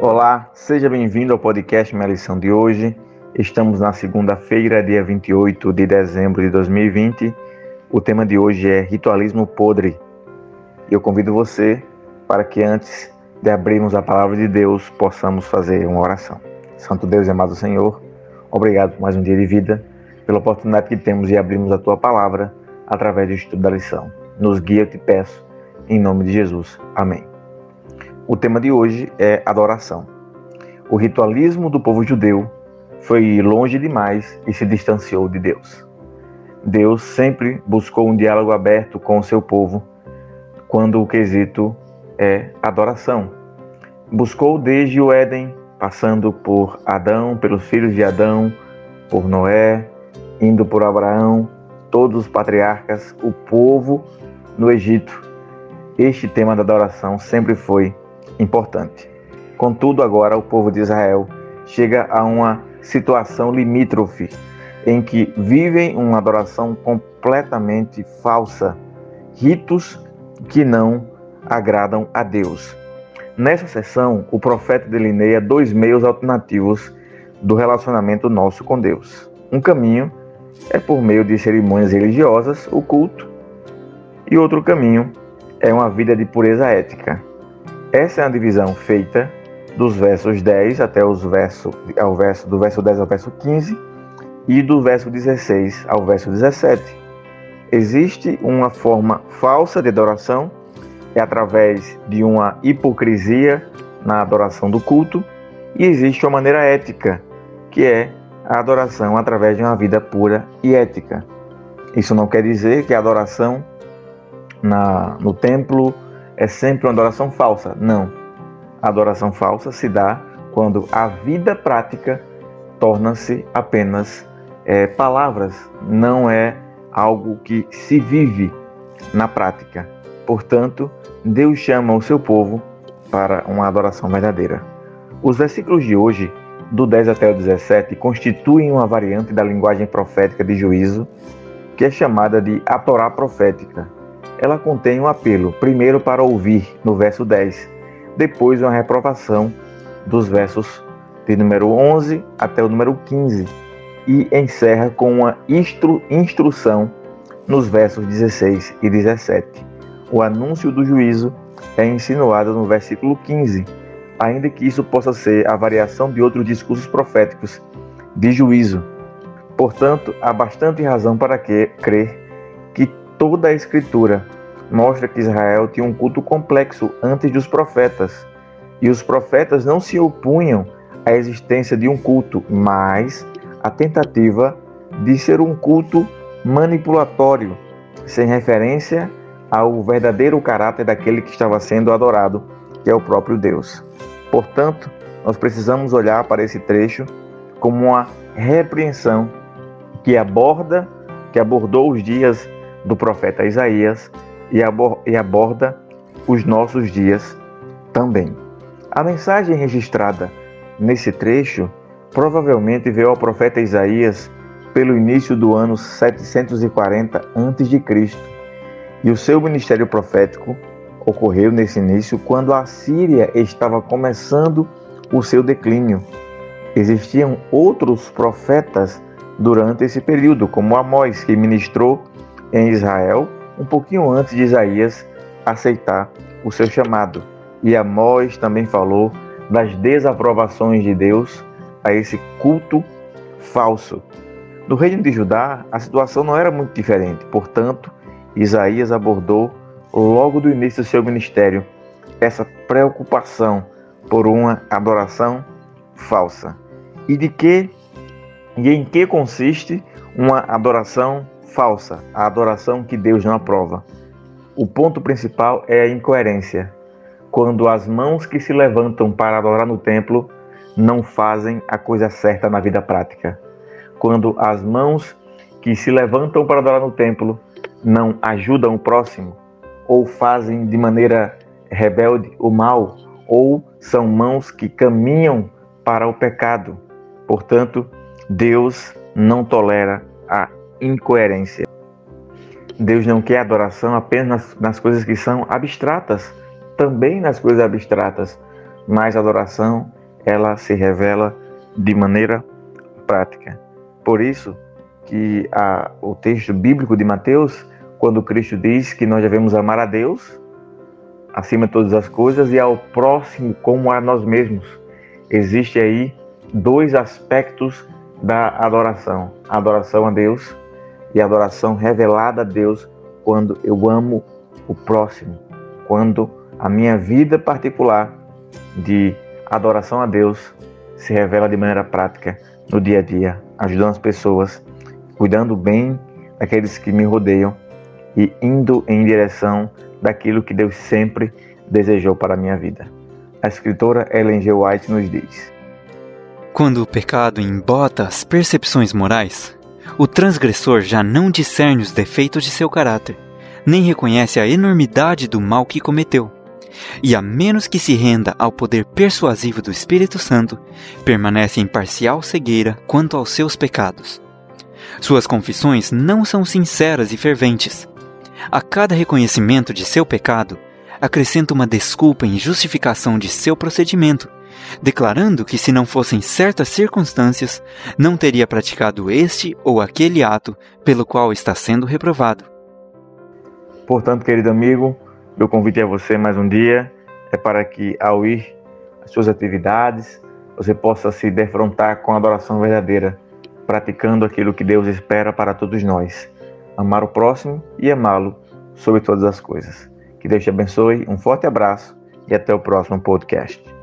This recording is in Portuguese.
Olá, seja bem-vindo ao podcast Minha Lição de hoje. Estamos na segunda-feira, dia 28 de dezembro de 2020. O tema de hoje é Ritualismo Podre. Eu convido você para que antes de abrirmos a palavra de Deus, possamos fazer uma oração. Santo Deus e amado Senhor, obrigado por mais um dia de vida, pela oportunidade que temos de abrirmos a tua palavra através do estudo da lição. Nos guia, eu te peço, em nome de Jesus. Amém. O tema de hoje é adoração. O ritualismo do povo judeu foi longe demais e se distanciou de Deus. Deus sempre buscou um diálogo aberto com o seu povo quando o quesito é adoração. Buscou desde o Éden, passando por Adão, pelos filhos de Adão, por Noé, indo por Abraão, todos os patriarcas, o povo no Egito. Este tema da adoração sempre foi importante. Contudo, agora o povo de Israel chega a uma situação limítrofe em que vivem uma adoração completamente falsa, ritos que não agradam a Deus. Nessa sessão, o profeta delineia dois meios alternativos do relacionamento nosso com Deus. Um caminho é por meio de cerimônias religiosas, o culto, e outro caminho é uma vida de pureza ética. Essa é a divisão feita dos versos 10 até os verso, ao verso, do verso 10 ao verso 15 e do verso 16 ao verso 17. Existe uma forma falsa de adoração é através de uma hipocrisia na adoração do culto, e existe uma maneira ética, que é a adoração através de uma vida pura e ética. Isso não quer dizer que a adoração na, no templo é sempre uma adoração falsa. Não. A adoração falsa se dá quando a vida prática torna-se apenas é, palavras, não é algo que se vive na prática. Portanto, Deus chama o seu povo para uma adoração verdadeira. Os versículos de hoje, do 10 até o 17, constituem uma variante da linguagem profética de juízo, que é chamada de a Torá profética. Ela contém um apelo, primeiro para ouvir, no verso 10, depois uma reprovação, dos versos de número 11 até o número 15, e encerra com uma instru instrução nos versos 16 e 17. O anúncio do juízo é insinuado no versículo 15, ainda que isso possa ser a variação de outros discursos proféticos de juízo. Portanto, há bastante razão para que, crer toda a Escritura mostra que Israel tinha um culto complexo antes dos profetas, e os profetas não se opunham à existência de um culto, mas à tentativa de ser um culto manipulatório, sem referência ao verdadeiro caráter daquele que estava sendo adorado, que é o próprio Deus. Portanto, nós precisamos olhar para esse trecho como uma repreensão que aborda, que abordou os dias do profeta Isaías e aborda os nossos dias também. A mensagem registrada nesse trecho provavelmente veio ao profeta Isaías pelo início do ano 740 a.C e o seu ministério profético ocorreu nesse início quando a Síria estava começando o seu declínio. Existiam outros profetas durante esse período, como Amós, que ministrou em Israel um pouquinho antes de Isaías aceitar o seu chamado. E Amós também falou das desaprovações de Deus a esse culto falso. No reino de Judá, a situação não era muito diferente, portanto, Isaías abordou logo do início do seu ministério essa preocupação por uma adoração falsa. E de que e em que consiste uma adoração falsa, a adoração que Deus não aprova? O ponto principal é a incoerência. Quando as mãos que se levantam para adorar no templo não fazem a coisa certa na vida prática. Quando as mãos que se levantam para adorar no templo não ajudam o próximo, ou fazem de maneira rebelde o mal, ou são mãos que caminham para o pecado. Portanto, Deus não tolera a incoerência. Deus não quer adoração apenas nas, nas coisas que são abstratas, também nas coisas abstratas. mais a adoração ela se revela de maneira prática. Por isso que a, o texto bíblico de Mateus, quando Cristo diz que nós devemos amar a Deus acima de todas as coisas e ao próximo como a nós mesmos, existe aí dois aspectos da adoração: a adoração a Deus e a adoração revelada a Deus quando eu amo o próximo, quando a minha vida particular de adoração a Deus se revela de maneira prática no dia a dia, ajudando as pessoas, cuidando bem daqueles que me rodeiam e indo em direção daquilo que Deus sempre desejou para a minha vida. A escritora Ellen G. White nos diz: Quando o pecado embota as percepções morais, o transgressor já não discerne os defeitos de seu caráter, nem reconhece a enormidade do mal que cometeu e a menos que se renda ao poder persuasivo do Espírito Santo, permanece em parcial cegueira quanto aos seus pecados. Suas confissões não são sinceras e ferventes. A cada reconhecimento de seu pecado, acrescenta uma desculpa em justificação de seu procedimento, declarando que se não fossem certas circunstâncias, não teria praticado este ou aquele ato pelo qual está sendo reprovado. Portanto, querido amigo, meu convite a você mais um dia é para que, ao ir às suas atividades, você possa se defrontar com a adoração verdadeira, praticando aquilo que Deus espera para todos nós: amar o próximo e amá-lo sobre todas as coisas. Que Deus te abençoe, um forte abraço e até o próximo podcast.